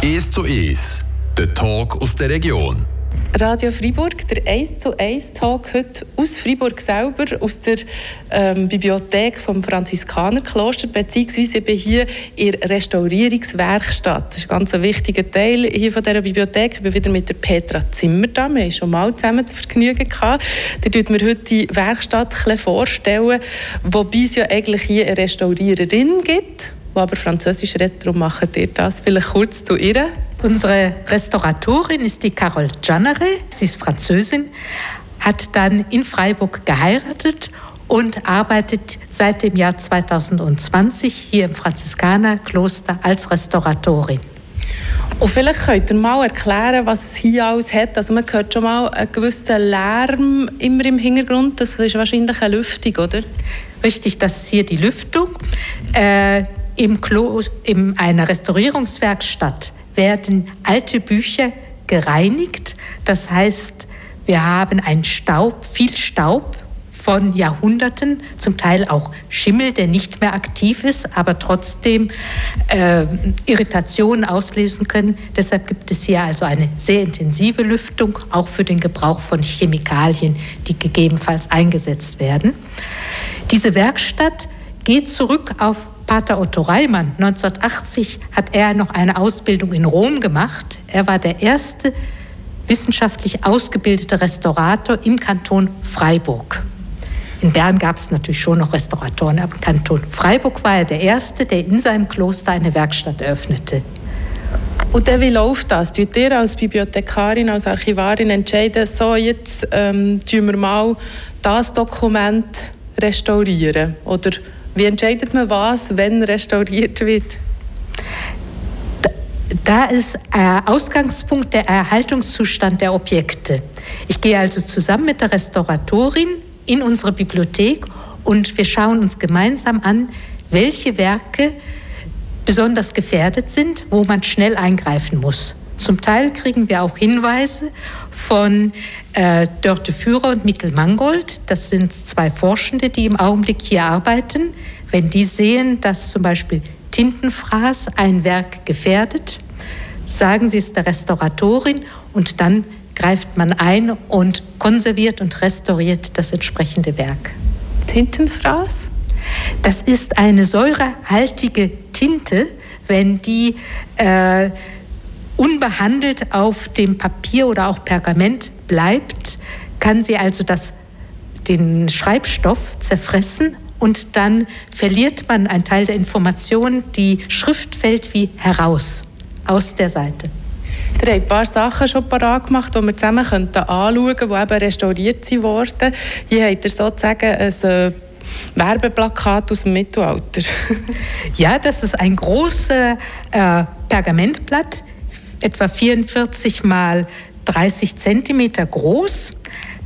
1 zu 1, der Talk aus der Region. Radio Freiburg, der 1 zu 1 Talk heute aus Freiburg selber, aus der ähm, Bibliothek vom Franziskanerkloster, beziehungsweise bin hier in der Restaurierungswerkstatt. Das ist ein ganz wichtiger Teil hier von dieser Bibliothek. Ich bin wieder mit der Petra Zimmer da. Wir haben schon mal zusammen zu Vergnügen gehabt. Die tut mir heute die Werkstatt vorstellen, wobei es ja eigentlich hier eine Restauriererin gibt, die aber Französisch redet. Darum machen ihr das vielleicht kurz zu ihr. Unsere Restauratorin ist die Carole Giannere. Sie ist Französin, hat dann in Freiburg geheiratet und arbeitet seit dem Jahr 2020 hier im Franziskanerkloster als Restauratorin. Und vielleicht könnt ihr mal erklären, was es hier alles hat. Also man hört schon mal einen gewissen Lärm immer im Hintergrund. Das ist wahrscheinlich eine Lüftung, oder? Richtig, das ist hier die Lüftung. Äh, im Klo, in einer Restaurierungswerkstatt werden alte Bücher gereinigt. Das heißt, wir haben einen Staub, viel Staub von Jahrhunderten, zum Teil auch Schimmel, der nicht mehr aktiv ist, aber trotzdem äh, Irritationen auslösen können. Deshalb gibt es hier also eine sehr intensive Lüftung, auch für den Gebrauch von Chemikalien, die gegebenenfalls eingesetzt werden. Diese Werkstatt geht zurück auf Pater Otto Reimann. 1980 hat er noch eine Ausbildung in Rom gemacht. Er war der erste wissenschaftlich ausgebildete Restaurator im Kanton Freiburg. In Bern gab es natürlich schon noch Restauratoren, aber im Kanton Freiburg war er der Erste, der in seinem Kloster eine Werkstatt eröffnete. Und dann, wie läuft das? Tut ihr als Bibliothekarin, als Archivarin entscheiden, so jetzt ähm, wir mal das Dokument restaurieren? Oder wie entscheidet man was, wenn restauriert wird? Da ist äh, Ausgangspunkt der Erhaltungszustand der Objekte. Ich gehe also zusammen mit der Restauratorin in unsere Bibliothek und wir schauen uns gemeinsam an, welche Werke besonders gefährdet sind, wo man schnell eingreifen muss. Zum Teil kriegen wir auch Hinweise von äh, Dörte Führer und Mikkel Mangold. Das sind zwei Forschende, die im Augenblick hier arbeiten. Wenn die sehen, dass zum Beispiel Tintenfraß ein Werk gefährdet, sagen sie es der Restauratorin und dann greift man ein und konserviert und restauriert das entsprechende Werk. Tintenfraß? Das ist eine säurehaltige Tinte, wenn die äh, unbehandelt auf dem Papier oder auch Pergament bleibt, kann sie also das, den Schreibstoff zerfressen und dann verliert man einen Teil der Information, die Schrift fällt wie heraus aus der Seite. Ihr habt ein paar Sachen schon parat gemacht, die wir zusammen anschauen könnten, die eben restauriert wurden. Hier habt ihr sozusagen ein äh, Werbeplakat aus dem Mittelalter. ja, das ist ein großes äh, Pergamentblatt etwa 44 mal 30 Zentimeter groß.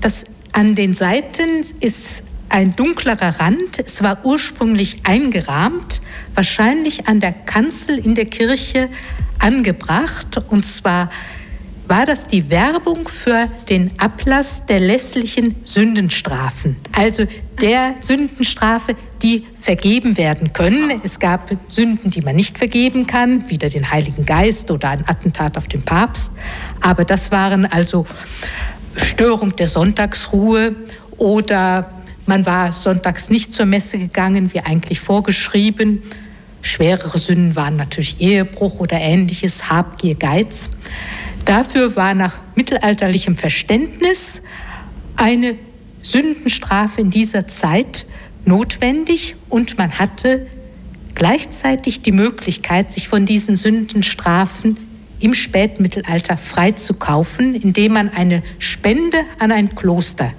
Das an den Seiten ist ein dunklerer Rand. Es war ursprünglich eingerahmt, wahrscheinlich an der Kanzel in der Kirche angebracht. Und zwar war das die Werbung für den Ablass der lässlichen Sündenstrafen. Also der Sündenstrafe, die vergeben werden können. Es gab Sünden, die man nicht vergeben kann, wieder den Heiligen Geist oder ein Attentat auf den Papst. Aber das waren also Störung der Sonntagsruhe oder man war sonntags nicht zur Messe gegangen, wie eigentlich vorgeschrieben. Schwerere Sünden waren natürlich Ehebruch oder ähnliches, Habgier, Geiz. Dafür war nach mittelalterlichem Verständnis eine Sündenstrafe in dieser Zeit notwendig und man hatte gleichzeitig die Möglichkeit, sich von diesen Sündenstrafen im Spätmittelalter freizukaufen, indem man eine Spende an ein Kloster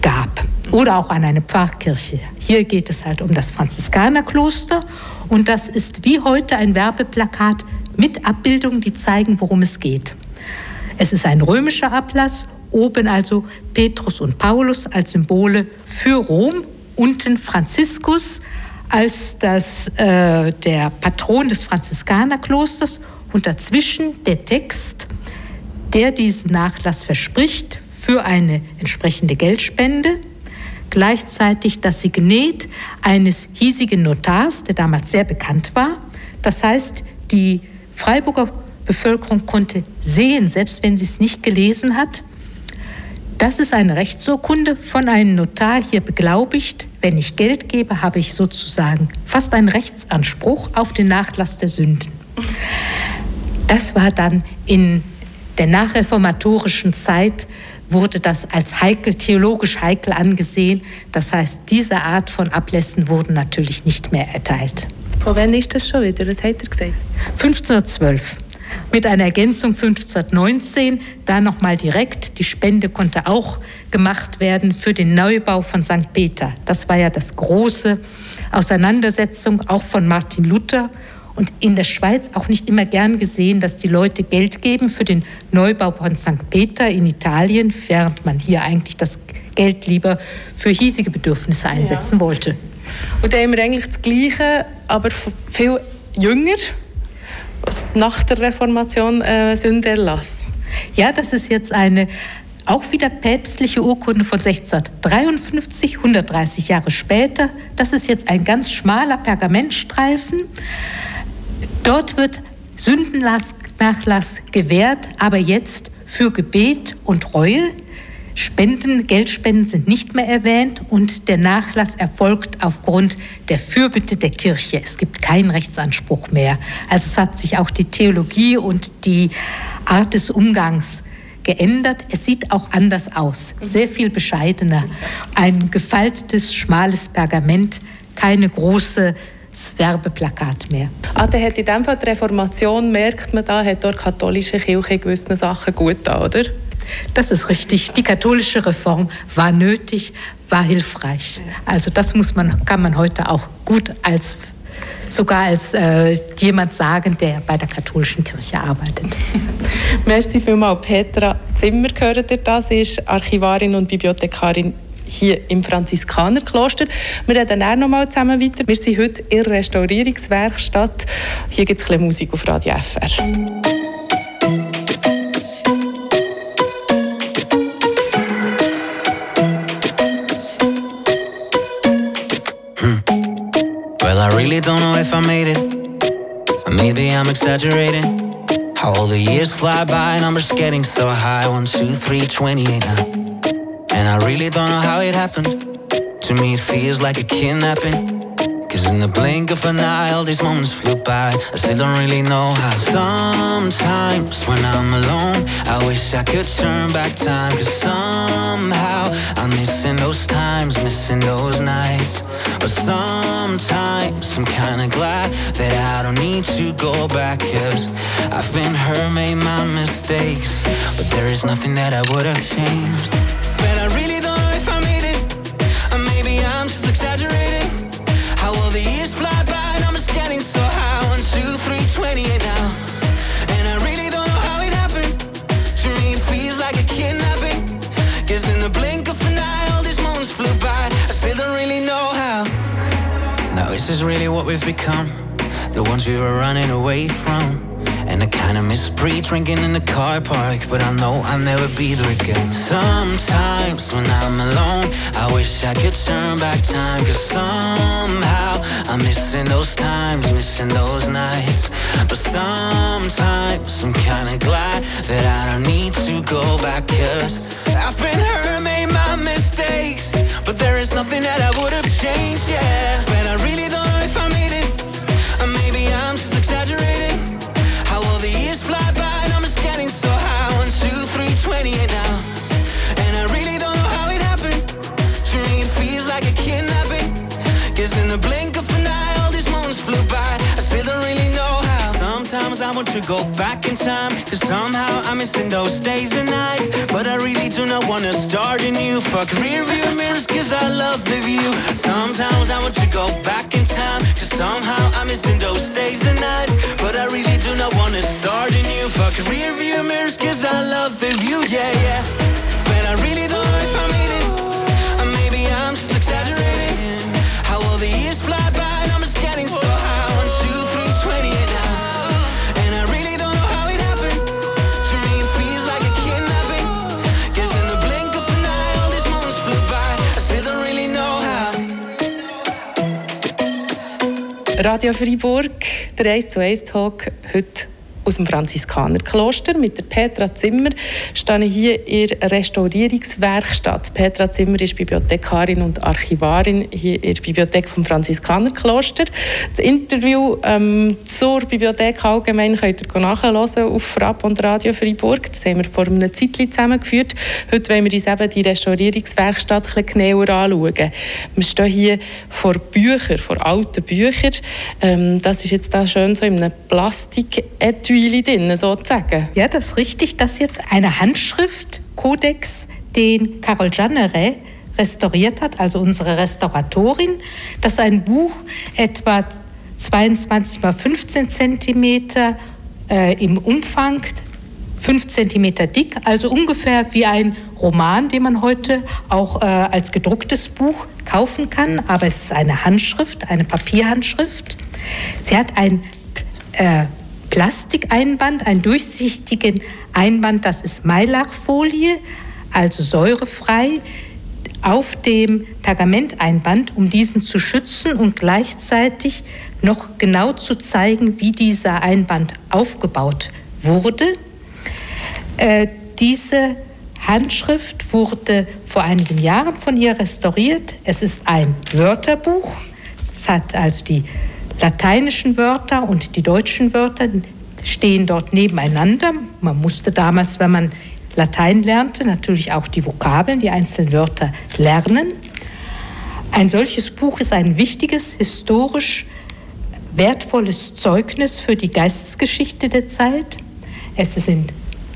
gab oder auch an eine Pfarrkirche. Hier geht es halt um das Franziskanerkloster und das ist wie heute ein Werbeplakat mit Abbildungen, die zeigen, worum es geht. Es ist ein römischer Ablass, oben also Petrus und Paulus als Symbole für Rom, unten Franziskus als das, äh, der Patron des Franziskanerklosters und dazwischen der Text, der diesen Nachlass verspricht für eine entsprechende Geldspende. Gleichzeitig das Signet eines hiesigen Notars, der damals sehr bekannt war. Das heißt, die Freiburger Bevölkerung konnte sehen, selbst wenn sie es nicht gelesen hat. Das ist eine Rechtsurkunde von einem Notar hier beglaubigt. Wenn ich Geld gebe, habe ich sozusagen fast einen Rechtsanspruch auf den Nachlass der Sünden. Das war dann in der nachreformatorischen Zeit wurde das als heikel, theologisch heikel angesehen. Das heißt, diese Art von Ablässen wurden natürlich nicht mehr erteilt. Von wann ist das schon wieder? Was hat er gesagt? 1512. Mit einer Ergänzung 1519, da nochmal direkt. Die Spende konnte auch gemacht werden für den Neubau von St. Peter. Das war ja das große Auseinandersetzung auch von Martin Luther und in der Schweiz auch nicht immer gern gesehen, dass die Leute Geld geben für den Neubau von St. Peter in Italien, während man hier eigentlich das Geld lieber für hiesige Bedürfnisse einsetzen ja. wollte. Und da haben wir eigentlich das Gleiche, aber viel jünger, nach der Reformation äh, Sünderlass. Ja, das ist jetzt eine auch wieder päpstliche Urkunde von 1653, 130 Jahre später. Das ist jetzt ein ganz schmaler Pergamentstreifen. Dort wird Sündennachlass gewährt, aber jetzt für Gebet und Reue. Spenden, Geldspenden sind nicht mehr erwähnt und der Nachlass erfolgt aufgrund der Fürbitte der Kirche. Es gibt keinen Rechtsanspruch mehr. Also es hat sich auch die Theologie und die Art des Umgangs geändert. Es sieht auch anders aus, sehr viel bescheidener. Ein gefaltetes, schmales Pergament, keine große das Werbeplakat mehr. Ah, dann hat in dem Fall die Reformation, merkt man da, hat dort katholische Kirche in gewissen Sachen gut da, oder? Das ist richtig. Die katholische Reform war nötig, war hilfreich. Also das muss man, kann man heute auch gut als sogar als äh, jemand sagen, der bei der katholischen Kirche arbeitet. Merci vielmals. Petra Zimmer gehört ihr das, ist Archivarin und Bibliothekarin hier im Franziskanerkloster. Wir reden dann noch mal zusammen weiter. Wir sind heute in der Restaurierungswerkstatt. Hier gibt es ein Musik auf Radio FR. Hmm. Well, I really don't know if I made it. Maybe I'm exaggerating. How all the years fly by, numbers getting so high. One, two, three, twenty-eight now. And I really don't know how it happened. To me, it feels like a kidnapping. Cause in the blink of an eye, all these moments flew by. I still don't really know how. Sometimes when I'm alone, I wish I could turn back time. Cause somehow I'm missing those times, missing those nights. But sometimes I'm kinda glad that I don't need to go back. Cause I've been hurt, made my mistakes. But there is nothing that I would have changed. But I really don't know if I made it. Or maybe I'm just exaggerating. How the years fly by and I'm just getting so high. Now. And I really don't know how it happened. To me, it feels like a in the blink of an eye, all these moments flew by. I still don't really know how. Now, is this really what we've become? The ones we were running away from. And I kinda miss pre-drinking in the car park But I know I'll never be there again. Sometimes when I'm alone I wish I could turn back time Cause somehow I'm missing those times Missing those nights. But sometimes I'm kinda glad That I don't need to go back Cause I've been hurt, made my mistakes But there is nothing that I would have changed, yeah. But I really don't Guess in the blink of an eye, all these moments flew by. I still don't really know how. Sometimes I want to go back in time. Cause somehow I'm missing those days and nights. But I really do not wanna start anew. Fuck rear view mirrors, cause I love the view. Sometimes I want to go back in time. Cause somehow I'm missing those days and nights. But I really do not wanna start anew. Fuck rear view mirrors, cause I love the view, yeah, yeah. But I really don't the years fly by and I'm just getting so high. One, two, three, twenty-eight now. And I really don't know how it happened. To me, it feels like a kidnapping. Guess in the blink of an eye, all these moments flew by. I still don't really know how. Radio Freiburg, der 1 zu 1 Talk, heute aus dem Franziskanerkloster. Mit der Petra Zimmer stehe ich hier in der Restaurierungswerkstatt. Petra Zimmer ist Bibliothekarin und Archivarin hier in der Bibliothek vom Franziskanerkloster. Das Interview ähm, zur Bibliothek allgemein könnt ihr nachhören auf Frapp und Radio Freiburg. Das haben wir vor einem Zeitchen zusammengeführt. Heute wollen wir uns eben die Restaurierungswerkstatt ein bisschen genauer anschauen. Wir stehen hier vor Büchern, vor alten Büchern. Ähm, das ist jetzt da schön so in einem Plastik-Etui Etui drin, sozusagen. Ja, das ist richtig. Das ist jetzt eine Handschrift, Kodex, den Carol Janneret restauriert hat, also unsere Restauratorin. Das ist ein Buch etwa 22 mal 15 Zentimeter äh, im Umfang, 5 Zentimeter dick, also ungefähr wie ein Roman, den man heute auch äh, als gedrucktes Buch kaufen kann. Aber es ist eine Handschrift, eine Papierhandschrift. Sie hat ein äh, Plastikeinband, einen durchsichtigen Einband, das ist Maillachfolie, also säurefrei, auf dem Pergamenteinband, um diesen zu schützen und gleichzeitig noch genau zu zeigen, wie dieser Einband aufgebaut wurde. Äh, diese Handschrift wurde vor einigen Jahren von ihr restauriert. Es ist ein Wörterbuch. Es hat also die lateinischen Wörter und die deutschen Wörter stehen dort nebeneinander. Man musste damals, wenn man Latein lernte, natürlich auch die Vokabeln, die einzelnen Wörter lernen. Ein solches Buch ist ein wichtiges, historisch wertvolles Zeugnis für die Geistesgeschichte der Zeit. Es ist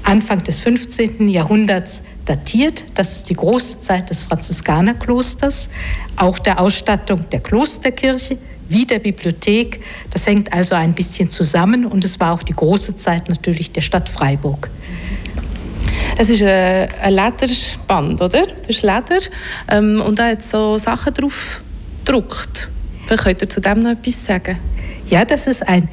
Anfang des 15. Jahrhunderts datiert. Das ist die große Zeit des Franziskanerklosters, auch der Ausstattung der Klosterkirche, wie der Bibliothek. Das hängt also ein bisschen zusammen und es war auch die große Zeit natürlich der Stadt Freiburg. Es ist ein, Lederband, oder? Das ist Leder ähm, und da hat so Sachen drauf gedruckt. Vielleicht könnt ihr zu dem noch etwas sagen? Ja, das ist ein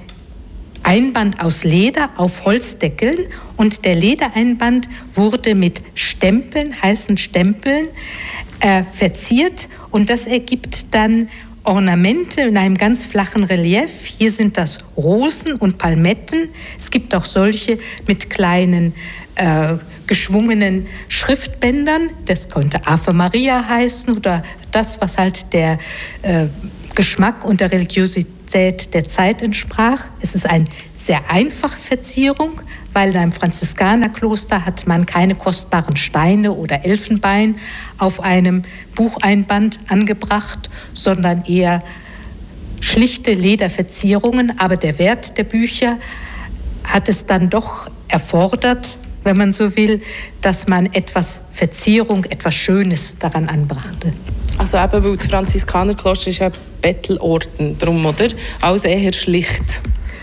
Einband aus Leder auf Holzdeckeln und der Ledereinband wurde mit Stempeln, heißen Stempeln, äh, verziert und das ergibt dann Ornamente in einem ganz flachen Relief. Hier sind das Rosen und Palmetten. Es gibt auch solche mit kleinen äh, geschwungenen Schriftbändern. Das könnte Ave Maria heißen oder das, was halt der äh, Geschmack und der Religiosität der Zeit entsprach. Es ist eine sehr einfache Verzierung, weil in Franziskanerkloster hat man keine kostbaren Steine oder Elfenbein auf einem Bucheinband angebracht, sondern eher schlichte Lederverzierungen. Aber der Wert der Bücher hat es dann doch erfordert, wenn man so will, dass man etwas Verzierung, etwas Schönes daran anbrachte. Also eben, weil das Franziskanerkloster ist ein Bettelorden, drum, oder? Alles eher schlicht.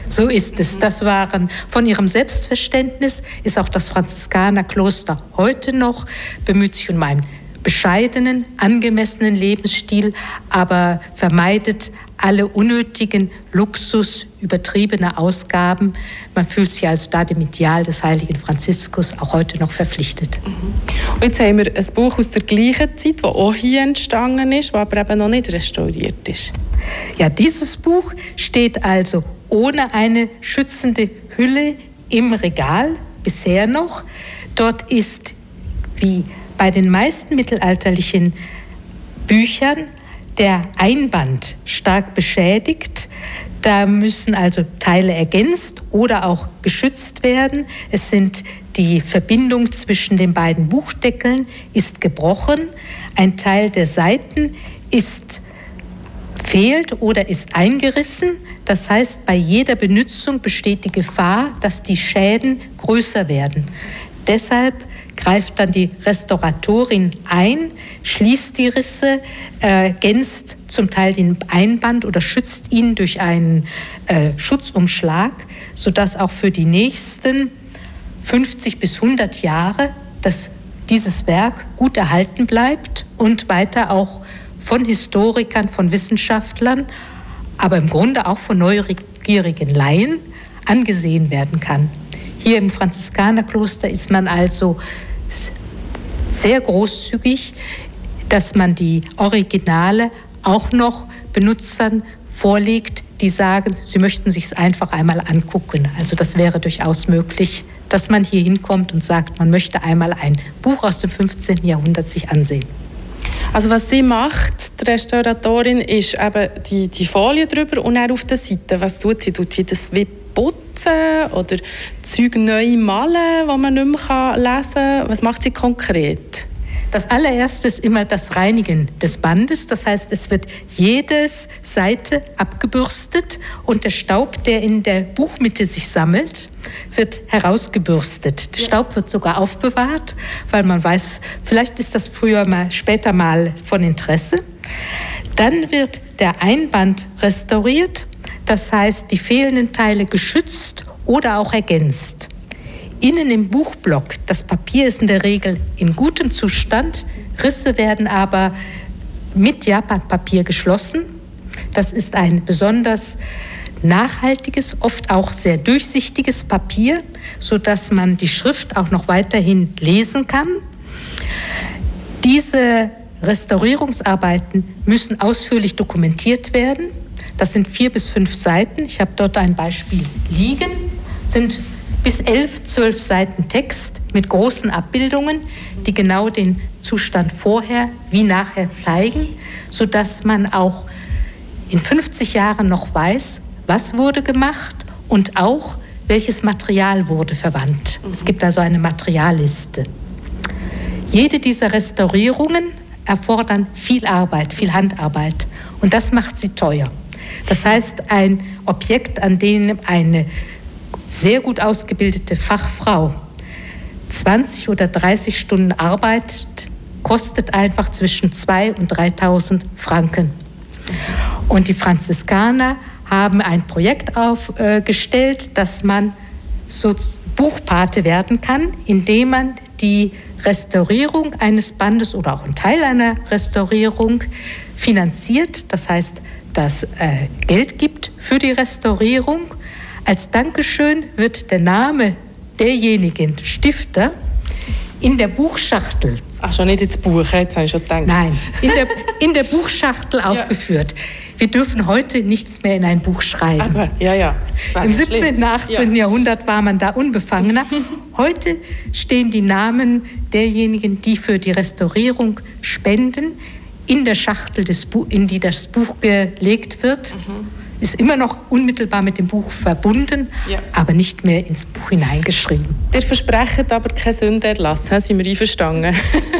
So ist es. Das waren von ihrem Selbstverständnis, ist auch das Franziskanerkloster heute noch, bemüht sich um einen bescheidenen, angemessenen Lebensstil, aber vermeidet alle unnötigen Luxus, übertriebene Ausgaben. Man fühlt sich also da dem Ideal des heiligen Franziskus auch heute noch verpflichtet. Und jetzt haben wir ein Buch aus der gleichen Zeit, das auch hier entstanden ist, das aber eben noch nicht restauriert ist. Ja, dieses Buch steht also ohne eine schützende Hülle im Regal, bisher noch. Dort ist, wie bei den meisten mittelalterlichen Büchern, der Einband stark beschädigt. Da müssen also Teile ergänzt oder auch geschützt werden. Es sind die Verbindung zwischen den beiden Buchdeckeln ist gebrochen. Ein Teil der Seiten ist fehlt oder ist eingerissen. Das heißt, bei jeder Benutzung besteht die Gefahr, dass die Schäden größer werden. Deshalb greift dann die Restauratorin ein, schließt die Risse, äh, gänzt zum Teil den Einband oder schützt ihn durch einen äh, Schutzumschlag, sodass auch für die nächsten 50 bis 100 Jahre das, dieses Werk gut erhalten bleibt und weiter auch von Historikern, von Wissenschaftlern, aber im Grunde auch von neugierigen Laien angesehen werden kann. Hier im Franziskanerkloster ist man also sehr großzügig, dass man die Originale auch noch Benutzern vorlegt, die sagen, sie möchten sich es einfach einmal angucken. Also das wäre durchaus möglich, dass man hier hinkommt und sagt, man möchte einmal ein Buch aus dem 15. Jahrhundert sich ansehen. Also was sie macht, die Restauratorin, ist eben die, die Folie drüber und dann auf der Seite, was tut sie? Tut sie das wie putzen oder Zeug neu malen, was man nicht mehr lesen kann? Was macht sie konkret? Das allererste ist immer das Reinigen des Bandes. Das heißt, es wird jedes Seite abgebürstet und der Staub, der in der Buchmitte sich sammelt, wird herausgebürstet. Der Staub wird sogar aufbewahrt, weil man weiß, vielleicht ist das früher mal, später mal von Interesse. Dann wird der Einband restauriert, das heißt, die fehlenden Teile geschützt oder auch ergänzt. Innen im Buchblock, das Papier ist in der Regel in gutem Zustand, Risse werden aber mit Japanpapier geschlossen. Das ist ein besonders nachhaltiges, oft auch sehr durchsichtiges Papier, sodass man die Schrift auch noch weiterhin lesen kann. Diese Restaurierungsarbeiten müssen ausführlich dokumentiert werden. Das sind vier bis fünf Seiten. Ich habe dort ein Beispiel liegen. Sind bis elf, zwölf Seiten Text mit großen Abbildungen, die genau den Zustand vorher wie nachher zeigen, sodass man auch in 50 Jahren noch weiß, was wurde gemacht und auch welches Material wurde verwandt. Es gibt also eine Materialliste. Jede dieser Restaurierungen erfordern viel Arbeit, viel Handarbeit und das macht sie teuer. Das heißt, ein Objekt, an dem eine sehr gut ausgebildete Fachfrau 20 oder 30 Stunden arbeitet, kostet einfach zwischen 2.000 und 3.000 Franken. Und die Franziskaner haben ein Projekt aufgestellt, dass man so Buchpate werden kann, indem man die Restaurierung eines Bandes oder auch einen Teil einer Restaurierung finanziert, das heißt, das äh, Geld gibt für die Restaurierung als Dankeschön wird der Name derjenigen Stifter in der Buchschachtel. Ach, schon nicht ins Buch, jetzt habe ich schon gedacht. Nein, in der, in der Buchschachtel ja. aufgeführt. Wir dürfen heute nichts mehr in ein Buch schreiben. Aber, ja, ja. Im 17. und 18. Ja. Jahrhundert war man da unbefangener. Heute stehen die Namen derjenigen, die für die Restaurierung spenden, in der Schachtel, des in die das Buch gelegt wird. Mhm ist immer noch unmittelbar mit dem Buch verbunden, ja. aber nicht mehr ins Buch hineingeschrieben. Der versprechen aber keine Sünderlass, sind wir einverstanden?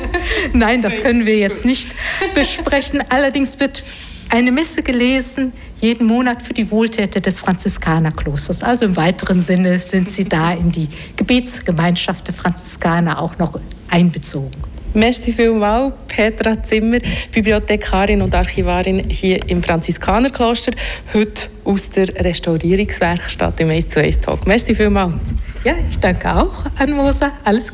Nein, das können wir jetzt nicht besprechen. Allerdings wird eine Messe gelesen, jeden Monat für die Wohltäter des Franziskanerklosters. Also im weiteren Sinne sind sie da in die Gebetsgemeinschaft der Franziskaner auch noch einbezogen. Merci vielmals, Petra Zimmer, Bibliothekarin und Archivarin hier im Franziskanerkloster, heute aus der Restaurierungswerkstatt im 1 zu 1 Talk. Merci vielmals. Ja, ich danke auch an Mosa. Alles